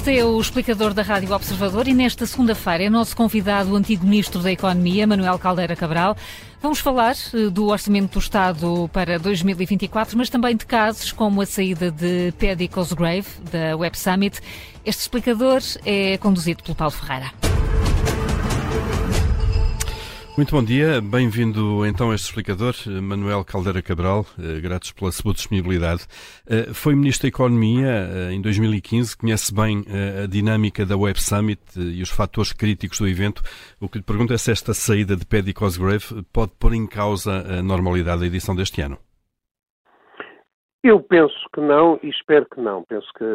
Este é o explicador da Rádio Observador e nesta segunda-feira é nosso convidado o antigo Ministro da Economia, Manuel Caldeira Cabral. Vamos falar eh, do Orçamento do Estado para 2024, mas também de casos como a saída de Paddy Cosgrave, da Web Summit. Este explicador é conduzido pelo Paulo Ferreira. Muito bom dia, bem-vindo então a este explicador, Manuel Caldeira Cabral, eh, gratos pela sua disponibilidade. Eh, foi Ministro da Economia eh, em 2015, conhece bem a dinâmica da Web Summit e os fatores críticos do evento. O que lhe pergunto é se esta saída de Paddy Cosgrave pode pôr em causa a normalidade da edição deste ano. Eu penso que não e espero que não. Penso que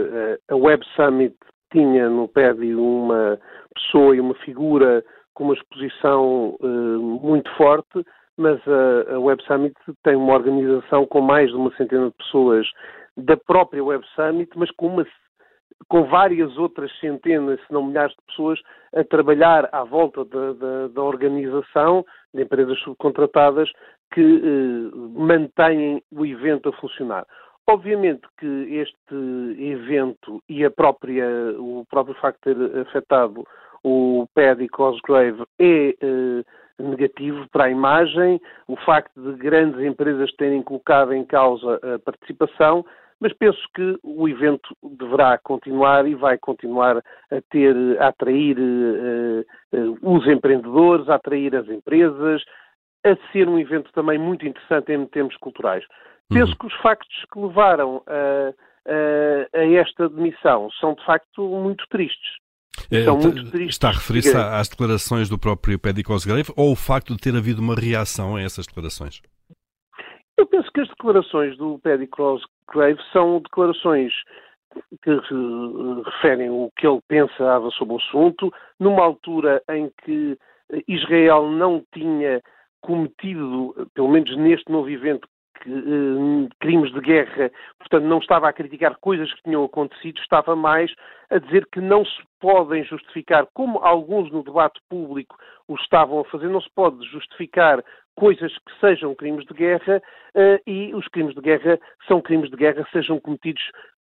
a Web Summit tinha no Paddy uma pessoa e uma figura com uma exposição uh, muito forte, mas a, a, Web Summit tem uma organização com mais de uma centena de pessoas da própria Web Summit, mas com, uma, com várias outras centenas, se não milhares de pessoas a trabalhar à volta da, da, da organização, de empresas subcontratadas, que uh, mantêm o evento a funcionar. Obviamente que este evento e própria, o próprio facto de ter afetado o Paddy Cosgrave é eh, negativo para a imagem, o facto de grandes empresas terem colocado em causa a participação, mas penso que o evento deverá continuar e vai continuar a ter, a atrair uh, uh, os empreendedores, a atrair as empresas, a ser um evento também muito interessante em termos culturais. Uhum. Penso que os factos que levaram a, a, a esta demissão são de facto muito tristes. É, está a referir-se às declarações do próprio Paddy Cosgrave ou o facto de ter havido uma reação a essas declarações? Eu penso que as declarações do Paddy Cosgrave são declarações que referem o que ele pensava sobre o assunto, numa altura em que Israel não tinha cometido, pelo menos neste novo evento, uh, crimes de guerra, portanto não estava a criticar coisas que tinham acontecido, estava mais a dizer que não se podem justificar, como alguns no debate público o estavam a fazer, não se pode justificar coisas que sejam crimes de guerra uh, e os crimes de guerra são crimes de guerra, sejam cometidos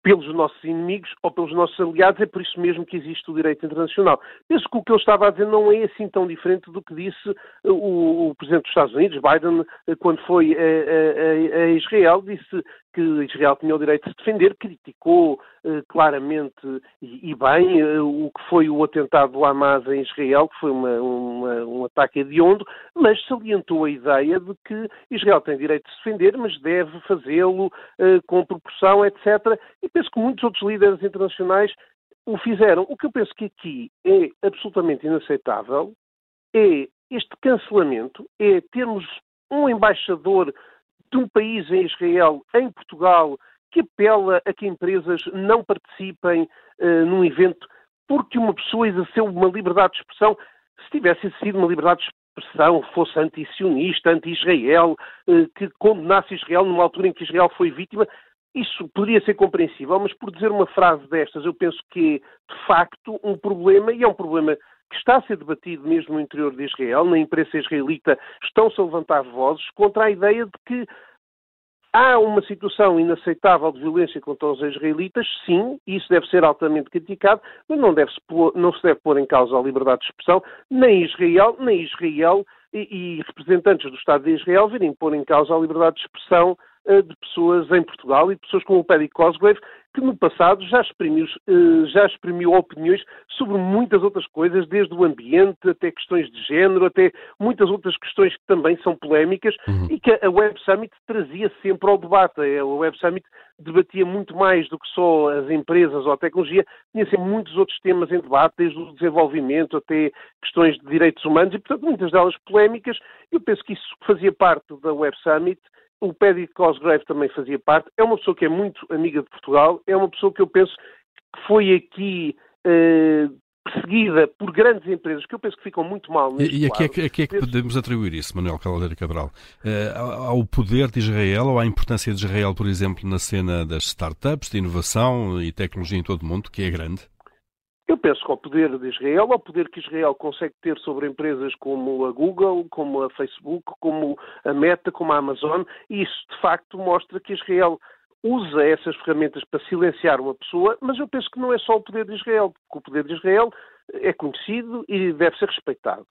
pelos nossos inimigos ou pelos nossos aliados, é por isso mesmo que existe o direito internacional. Penso que o que ele estava a dizer não é assim tão diferente do que disse uh, o, o Presidente dos Estados Unidos, Biden, uh, quando foi a, a, a Israel, disse que Israel tinha o direito de se defender, criticou eh, claramente e, e bem eh, o que foi o atentado do Hamas em Israel, que foi uma, uma, um ataque hediondo, mas salientou a ideia de que Israel tem direito de se defender, mas deve fazê-lo eh, com proporção, etc. E penso que muitos outros líderes internacionais o fizeram. O que eu penso que aqui é absolutamente inaceitável é este cancelamento, é termos um embaixador de um país em Israel, em Portugal, que apela a que empresas não participem uh, num evento porque uma pessoa exerceu uma liberdade de expressão. Se tivesse sido uma liberdade de expressão, fosse anti-sionista, anti-Israel, uh, que condenasse Israel numa altura em que Israel foi vítima, isso poderia ser compreensível, mas por dizer uma frase destas, eu penso que é, de facto, um problema, e é um problema que está a ser debatido mesmo no interior de Israel, na imprensa israelita estão-se a levantar vozes contra a ideia de que há uma situação inaceitável de violência contra os israelitas, sim, isso deve ser altamente criticado, mas não, deve -se pôr, não se deve pôr em causa a liberdade de expressão, nem Israel, nem Israel e, e representantes do Estado de Israel virem pôr em causa a liberdade de expressão de pessoas em Portugal e de pessoas como o Paddy Cosgrave, que no passado já exprimiu, uh, já exprimiu opiniões sobre muitas outras coisas, desde o ambiente até questões de género, até muitas outras questões que também são polémicas uhum. e que a Web Summit trazia sempre ao debate. A Web Summit debatia muito mais do que só as empresas ou a tecnologia, tinha sempre muitos outros temas em debate, desde o desenvolvimento até questões de direitos humanos e, portanto, muitas delas polémicas. Eu penso que isso fazia parte da Web Summit o Paddy Cosgrave também fazia parte. É uma pessoa que é muito amiga de Portugal. É uma pessoa que eu penso que foi aqui eh, perseguida por grandes empresas, que eu penso que ficam muito mal. E, e a, que é que, é que podemos atribuir isso, Manuel Caldeira Cabral? Uh, ao poder de Israel ou à importância de Israel, por exemplo, na cena das startups, de inovação e tecnologia em todo o mundo, que é grande? Eu penso que ao poder de Israel, ao poder que Israel consegue ter sobre empresas como a Google, como a Facebook, como a Meta, como a Amazon, isso de facto mostra que Israel usa essas ferramentas para silenciar uma pessoa, mas eu penso que não é só o poder de Israel, porque o poder de Israel é conhecido e deve ser respeitado.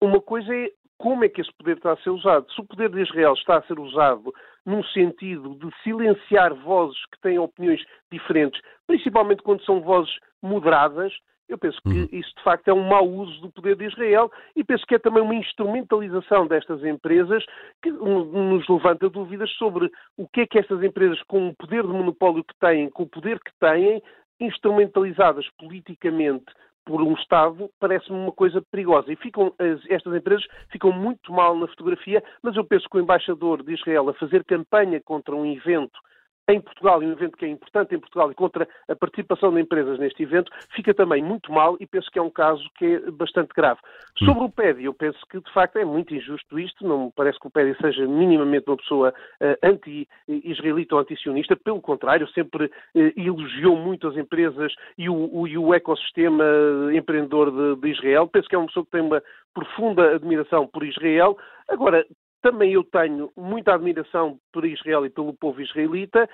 Uma coisa é como é que esse poder está a ser usado. Se o poder de Israel está a ser usado num sentido de silenciar vozes que têm opiniões diferentes, principalmente quando são vozes moderadas, eu penso que uhum. isso de facto é um mau uso do poder de Israel e penso que é também uma instrumentalização destas empresas que nos levanta dúvidas sobre o que é que estas empresas, com o poder de monopólio que têm, com o poder que têm, instrumentalizadas politicamente por um Estado parece-me uma coisa perigosa. E ficam, estas empresas ficam muito mal na fotografia, mas eu penso que o embaixador de Israel a fazer campanha contra um evento em Portugal, e um evento que é importante em Portugal, e contra a participação de empresas neste evento, fica também muito mal e penso que é um caso que é bastante grave. Hum. Sobre o PEDI, eu penso que de facto é muito injusto isto, não me parece que o PEDI seja minimamente uma pessoa uh, anti-israelita ou anti-sionista, pelo contrário, sempre uh, elogiou muito as empresas e o, o, e o ecossistema empreendedor de, de Israel. Penso que é uma pessoa que tem uma profunda admiração por Israel. Agora, também eu tenho muita admiração por Israel e pelo povo israelita.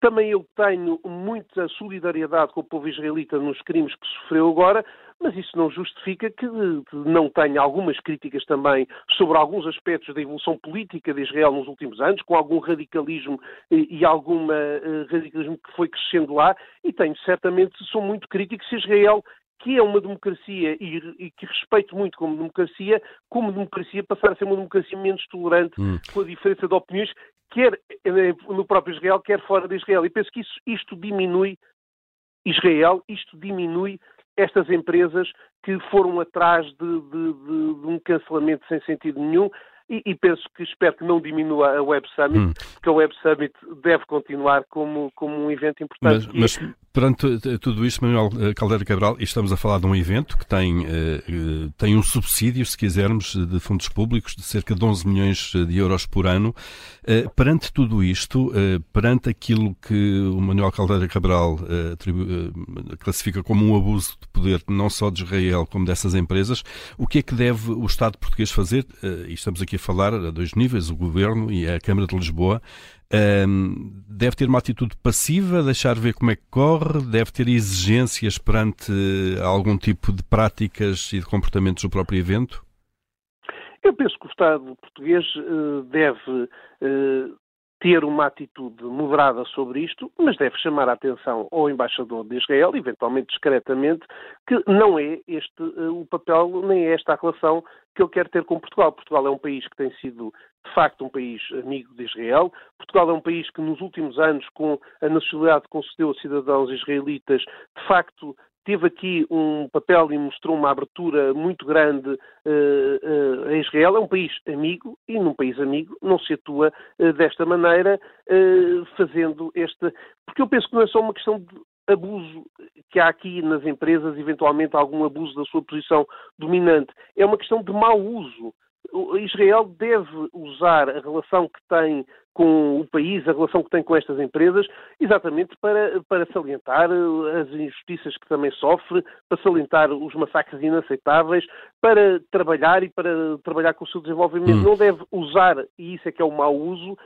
Também eu tenho muita solidariedade com o povo israelita nos crimes que sofreu agora, mas isso não justifica que não tenha algumas críticas também sobre alguns aspectos da evolução política de Israel nos últimos anos, com algum radicalismo e algum eh, radicalismo que foi crescendo lá, e tenho certamente, sou muito crítico se Israel que é uma democracia e, e, que respeito muito como democracia, como democracia passar a ser uma democracia menos tolerante hum. com a diferença de opiniões, quer eh, no próprio Israel, quer fora de Israel. E penso que isso, isto diminui Israel, isto diminui estas empresas que foram atrás de, de, de, de um cancelamento sem sentido nenhum. E, e, penso que espero que não diminua a Web Summit, hum. porque a Web Summit deve continuar como, como um evento importante. Mas, mas perante tudo isto, Manuel eh, Caldeira Cabral, estamos a falar de um evento que tem, eh, eh, tem um subsídio, se quisermos, de fundos públicos de cerca de 11 milhões de euros por ano. Perante tudo isto, perante aquilo que o Manuel Caldeira Cabral classifica como um abuso de poder não só de Israel como dessas empresas, o que é que deve o Estado português fazer? E estamos aqui a falar a dois níveis, o Governo e a Câmara de Lisboa, um, deve ter uma atitude passiva, deixar ver como é que corre, deve ter exigências perante algum tipo de práticas e de comportamentos do próprio evento? Eu penso que o Estado português uh, deve ter uma atitude moderada sobre isto, mas deve chamar a atenção ao embaixador de Israel, eventualmente discretamente, que não é este uh, o papel, nem é esta a relação que ele quer ter com Portugal. Portugal é um país que tem sido, de facto, um país amigo de Israel. Portugal é um país que, nos últimos anos, com a nacionalidade que concedeu a cidadãos israelitas, de facto, teve aqui um papel e mostrou uma abertura muito grande uh, uh, a Israel. É um país amigo e num país amigo não se atua uh, desta maneira, fazendo este. Porque eu penso que não é só uma questão de abuso que há aqui nas empresas, eventualmente algum abuso da sua posição dominante. É uma questão de mau uso. Israel deve usar a relação que tem com o país, a relação que tem com estas empresas, exatamente para, para salientar as injustiças que também sofre, para salientar os massacres inaceitáveis, para trabalhar e para trabalhar com o seu desenvolvimento. Hum. Não deve usar, e isso é que é o mau uso,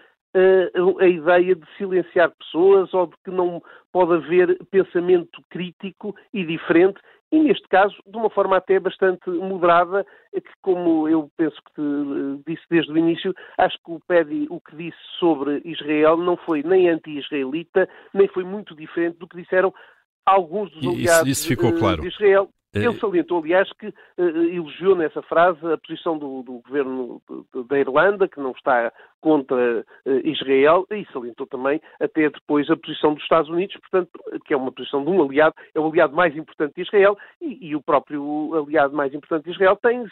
a ideia de silenciar pessoas ou de que não pode haver pensamento crítico e diferente, e neste caso, de uma forma até bastante moderada, que como eu penso que disse desde o início, acho que o PEDI o que disse sobre Israel não foi nem anti-israelita, nem foi muito diferente do que disseram alguns dos aliados isso, isso claro. de Israel. Ele é. salientou, aliás, que uh, elogiou nessa frase a posição do, do governo da Irlanda, que não está contra uh, Israel, e salientou também até depois a posição dos Estados Unidos, portanto, que é uma posição de um aliado, é o aliado mais importante de Israel, e, e o próprio aliado mais importante de Israel tem,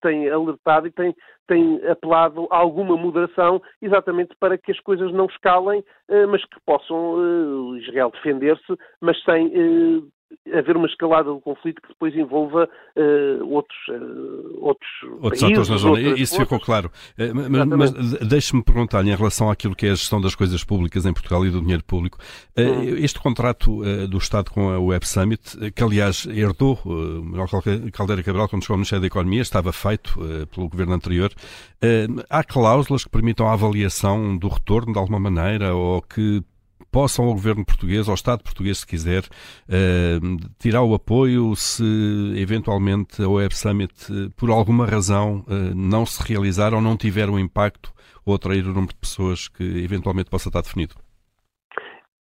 tem alertado e tem, tem apelado a alguma moderação, exatamente para que as coisas não escalem, uh, mas que possam Israel defender-se, mas sem haver uma escalada do conflito que depois envolva uh, outros, uh, outros, outros países, atores na zona. Isso ficou claro. Uh, mas, mas deixe-me perguntar-lhe em relação àquilo que é a gestão das coisas públicas em Portugal e do dinheiro público. Hum. Este contrato do Estado com a Web Summit, que aliás herdou Manuel Caldeira Cabral quando chegou ao Ministério da Economia, estava feito pelo governo anterior. há cláusulas que permitam a avaliação do retorno de alguma maneira ou que possam ao governo português, ao Estado português, se quiser, tirar o apoio se eventualmente a Web Summit, por alguma razão, não se realizar ou não tiver o impacto ou atrair o número de pessoas que eventualmente possa estar definido?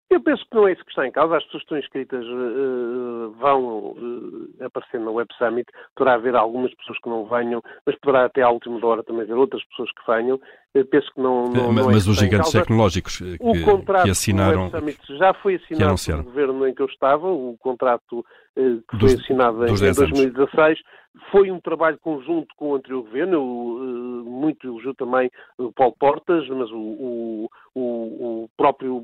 Eu penso que não é isso que está em causa. As pessoas que estão inscritas uh, vão uh, aparecer na Web Summit. Poderá haver algumas pessoas que não venham, mas poderá até à última hora também haver outras pessoas que venham. Eu penso que não. não, mas, não é mas os gigantes tecnológicos que, o contrato que assinaram. Já foi assinado pelo governo em que eu estava. O contrato uh, que dos, foi assinado em, em 2016 foi um trabalho conjunto com o anterior governo. Eu, muito elogio também o Paulo Portas, mas o, o, o próprio,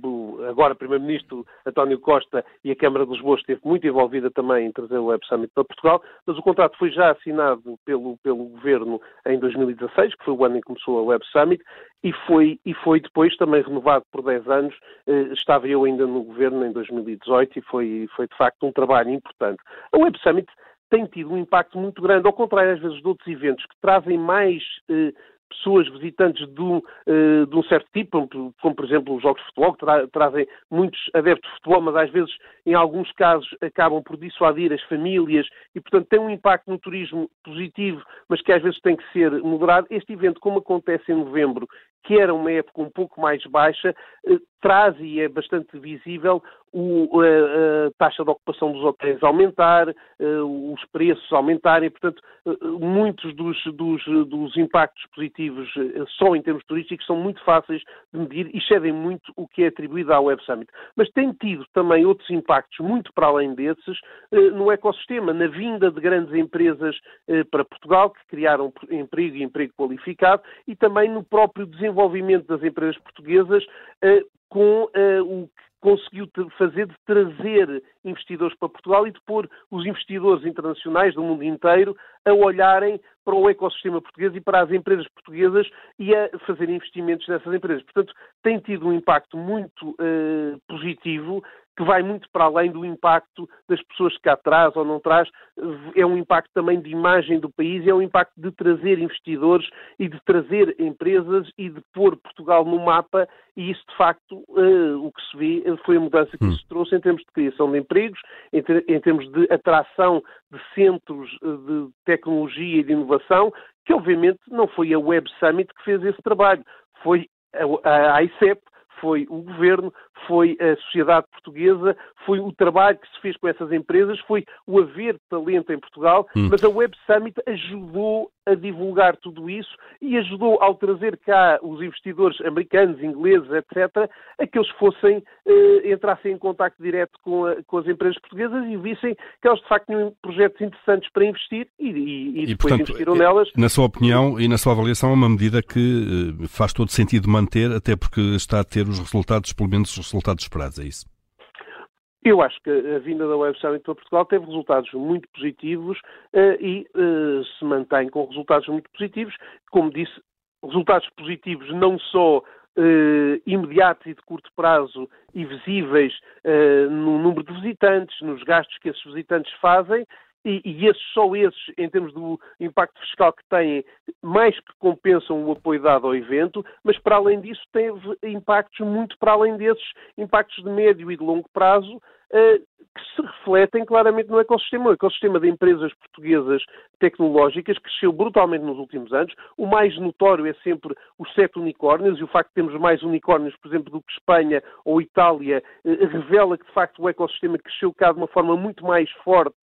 agora Primeiro-Ministro António Costa e a Câmara de Lisboa esteve muito envolvida também em trazer o Web Summit para Portugal, mas o contrato foi já assinado pelo, pelo Governo em 2016, que foi o ano em que começou a Web Summit, e foi, e foi depois também renovado por 10 anos. Eh, estava eu ainda no Governo em 2018 e foi, foi de facto um trabalho importante. A Web Summit tem tido um impacto muito grande, ao contrário, às vezes, de outros eventos que trazem mais eh, pessoas visitantes de um, uh, de um, certo tipo, como por exemplo os jogos de futebol, que tra trazem muitos adeptos de futebol, mas às vezes, em alguns casos, acabam por dissuadir as famílias e, portanto, tem um impacto no turismo positivo, mas que às vezes tem que ser moderado. Este evento, como acontece em novembro, que era uma época um pouco mais baixa, uh, traz e é bastante visível o, a, a, taxa de ocupação dos hotéis aumentar, os preços aumentarem, portanto, muitos dos, dos, dos, impactos positivos só em termos turísticos são muito fáceis de medir e excedem muito o que é atribuído à Web Summit. Mas tem tido também outros impactos muito para além desses no ecossistema, na vinda de grandes empresas para Portugal que criaram emprego e emprego qualificado e também no próprio desenvolvimento das empresas portuguesas com uh, o que conseguiu fazer de trazer investidores para Portugal e de pôr os investidores internacionais do mundo inteiro a olharem para o ecossistema português e para as empresas portuguesas e a fazer investimentos nessas empresas. Portanto, tem tido um impacto muito uh, positivo que vai muito para além do impacto das pessoas que cá traz ou não traz, é um impacto também de imagem do país, é um impacto de trazer investidores e de trazer empresas e de pôr Portugal no mapa. E isso, de facto, uh, o que se vê foi a mudança que hum. isso trouxe em termos de criação de empregos, em, ter, em termos de atração de centros eh, de tecnologia e de inovação, que obviamente não foi a Web Summit que fez esse trabalho, foi a, a ICEP, foi o governo, foi a sociedade portuguesa, foi o trabalho que se fez com essas empresas, foi o haver talento em Portugal, hum. mas a Web Summit ajudou a divulgar tudo isso e ajudou ao trazer cá os investidores americanos, ingleses, etc., a que eles fossem, eh, entrassem em contato direto com, a, com, as empresas portuguesas e vissem que elas de facto tinham projetos interessantes para investir e, e, e depois portanto, investiram nelas. Na sua opinião e na sua avaliação, é uma medida que eh, faz todo sentido manter, até porque está a ter os resultados, pelo menos os resultados esperados, é isso? Eu acho que a vinda da Web Summit para Portugal teve resultados muito positivos uh, e uh, se mantém com resultados muito positivos. Como disse, resultados positivos não só uh, imediatos e de curto prazo e visíveis no número de visitantes, nos gastos que esses visitantes fazem, e, e esses, só esses, em termos do impacto fiscal que têm, mais que compensam o apoio dado ao evento, mas para além disso teve impactos muito para além desses impactos de médio e de longo prazo, que se refletem claramente no ecossistema. O ecossistema de empresas portuguesas tecnológicas cresceu brutalmente nos últimos anos. O mais notório é sempre os sete unicórnios, e o facto de termos mais unicórnios, por exemplo, do que Espanha ou Itália, eh, revela que, de facto, o ecossistema cresceu cá de uma forma muito mais forte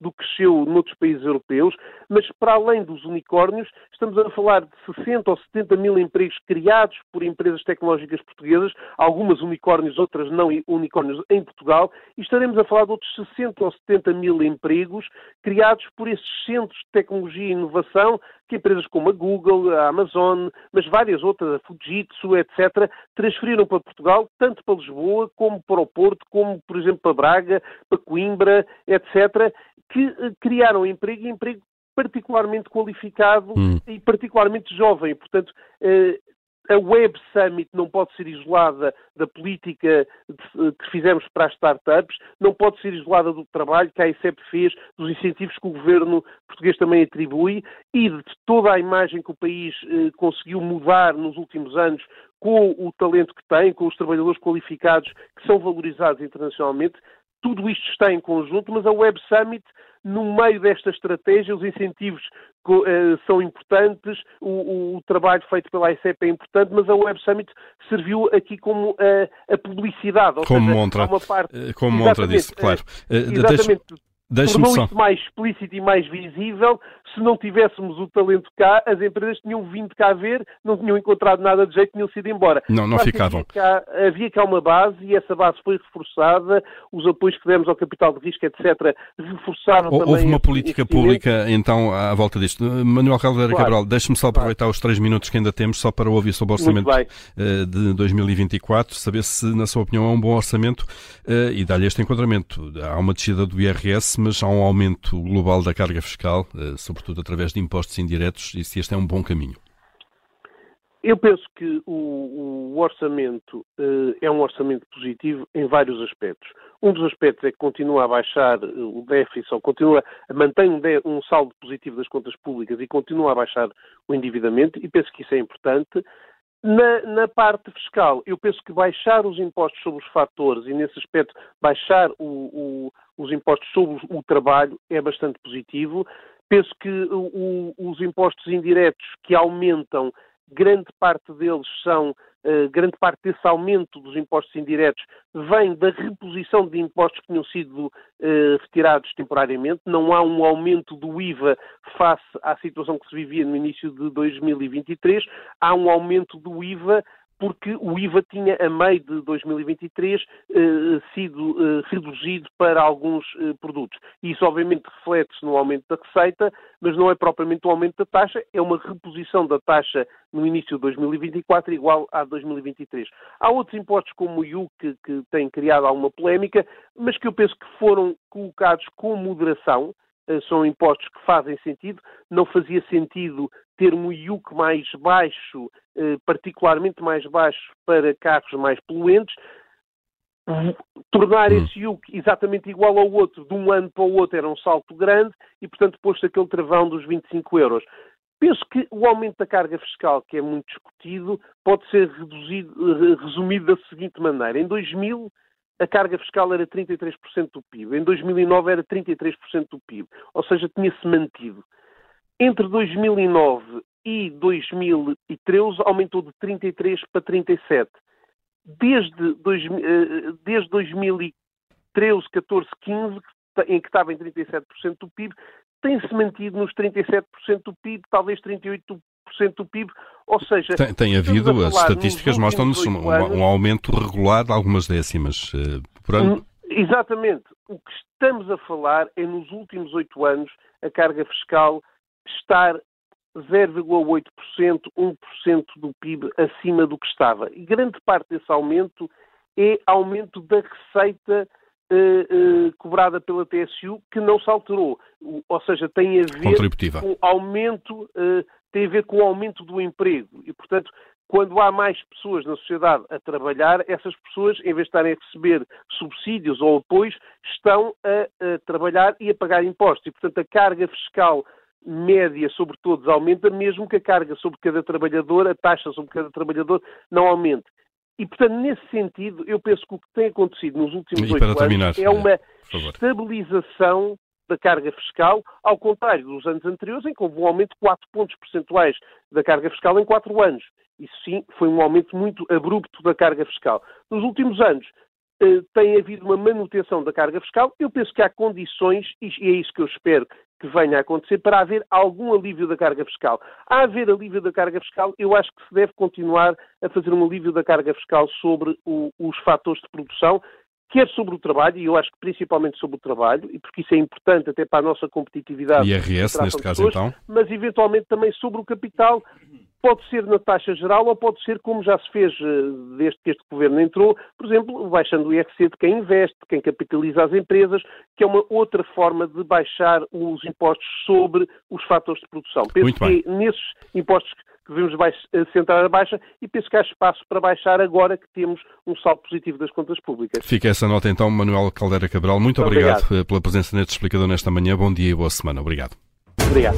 do que cresceu noutros países europeus. Mas, para além dos unicórnios, estamos a falar de 60 ou 70 mil empregos criados por empresas tecnológicas portuguesas, algumas unicórnios, outras não unicórnios em Portugal, e estaremos a falar de outros 60 ou 70 mil empregos criados por esses centros de tecnologia e inovação que empresas como a Google, a Amazon, mas várias outras, a Fujitsu, etc., transferiram para Portugal, tanto para Lisboa, como para o Porto, como, por exemplo, para Braga, para Coimbra, etc., que eh, criaram emprego e emprego particularmente qualificado hum. e particularmente jovem. Portanto, eh, a Web Summit não pode ser isolada da política que fizemos para as startups, não pode ser isolada do trabalho que a ICEP fez, dos incentivos que o governo português também atribui e de toda a imagem que o país eh, conseguiu mudar nos últimos anos com o talento que tem, com os trabalhadores qualificados que são valorizados internacionalmente. Tudo isto está em conjunto, mas a Web Summit no meio desta estratégia, os incentivos uh, são importantes, o, o, trabalho feito pela ICEP é importante, mas a Web Summit serviu aqui como uh, a publicidade. como seja, Montra, uma parte, eh, como Montra disse, claro. Exatamente. Deixa-me tornou isso mais explícito e mais visível. Se não tivéssemos o talento cá, as empresas tinham vindo cá ver, não tinham encontrado nada de jeito, tinham sido embora. Não, não ficavam. Havia cá, havia cá uma base e essa base foi reforçada, os apoios que demos ao capital de risco, etc., reforçaram Houve também. Houve uma política pública, então, à volta disto. Manuel Caldeira claro. Cabral, deixe-me só aproveitar claro. os três minutos que ainda temos, só para ouvir sobre o orçamento eh, de 2024, saber se, na sua opinião, é um bom orçamento eh, e dar-lhe este enquadramento. Há uma descida do IRS, mas há um aumento global da carga fiscal, eh, sobretudo através de impostos indiretos, e se este é um bom caminho? Eu penso que o, o orçamento uh, é um orçamento positivo em vários aspectos. Um dos aspectos é que continua a baixar eh, o déficit, ou continua a manter um, um, saldo positivo das contas públicas e continua a baixar o endividamento, e penso que isso é importante. Na, na, parte fiscal, eu penso que baixar os impostos sobre os fatores e, nesse aspecto, baixar o, o, os impostos sobre o trabalho é bastante positivo. Penso que o, os impostos indiretos que aumentam grande parte deles são, uh, grande parte desse aumento dos impostos indiretos vem da reposição de impostos que tinham sido uh, retirados temporariamente. Não há um aumento do IVA face à situação que se vivia no início de 2023. Há um aumento do IVA porque o IVA tinha, a meio de 2023, eh, sido eh, reduzido para alguns eh, produtos. Isso, obviamente, reflete-se no aumento da receita, mas não é propriamente o um aumento da taxa, é uma reposição da taxa no início de 2024 igual a 2023. Há outros impostos, como o IUC, que, que têm criado alguma polémica, mas que eu penso que foram colocados com moderação, são impostos que fazem sentido. Não fazia sentido ter um IUC mais baixo, eh, particularmente mais baixo para carros mais poluentes. Tornar hum. esse IUC exatamente igual ao outro de um ano para o outro era um salto grande e, portanto, posto aquele travão dos 25 euros. Penso que o aumento da carga fiscal, que é muito discutido, pode ser reduzido, eh, resumido da seguinte maneira. Em 2000, a carga fiscal era 33% do PIB. Em 2009 era 33% do PIB. Ou seja, tinha-se mantido. Entre 2009 e 2013 aumentou de 33 para 37. Desde, dois, eh, desde 2013, 14, 15, em que estava em 37% do PIB, tem-se mantido nos 37% do PIB, talvez 38% do PIB, ou seja... Tem, tem havido, as estatísticas mostram-nos um, um, aumento regular de algumas décimas uh, por ano. Exatamente. O que estamos a falar é, nos últimos oito anos, a carga fiscal estar 0,8%, 1% do PIB acima do que estava. E grande parte desse aumento é aumento da receita eh, eh, cobrada pela TSU, que não se alterou. Ou seja, tem a ver com aumento, uh, tem a ver com o aumento do emprego. E, portanto, quando há mais pessoas na sociedade a trabalhar, essas pessoas, em vez de estarem a receber subsídios ou apoios, estão a, a trabalhar e a pagar impostos. E, portanto, a carga fiscal média sobre todos aumenta, mesmo que a carga sobre cada trabalhador, a taxa sobre cada trabalhador, não aumente. E, portanto, nesse sentido, eu penso que o que tem acontecido nos últimos oito anos terminar, é uma estabilização da carga fiscal, ao contrário dos anos anteriores, em que houve um aumento de 4 pontos percentuais da carga fiscal em 4 anos. Isso sim foi um aumento muito abrupto da carga fiscal. Nos últimos anos, eh, tem havido uma manutenção da carga fiscal. Eu penso que há condições, e é isso que eu espero que venha a acontecer, para haver algum alívio da carga fiscal. A haver alívio da carga fiscal, eu acho que se deve continuar a fazer um alívio da carga fiscal sobre o, os fatores de produção, quer sobre o trabalho, e eu acho que principalmente sobre o trabalho, e porque isso é importante até para a nossa competitividade. IRS, neste caso, então? Mas eventualmente também sobre o capital, pode ser na taxa geral ou pode ser como já se fez eh, desde que este governo entrou, por exemplo, baixando o IRC de quem investe, de quem capitaliza as empresas, que é uma outra forma de baixar os impostos sobre os fatores de produção. Penso que nesses impostos que devemos centrar a baixa e penso que há espaço para baixar agora que temos um saldo positivo das contas públicas. Fica essa nota então, Manuel Caldeira Cabral. Muito, obrigado, obrigado pela presença neste explicador nesta manhã. Bom dia e boa semana. Obrigado. Obrigado.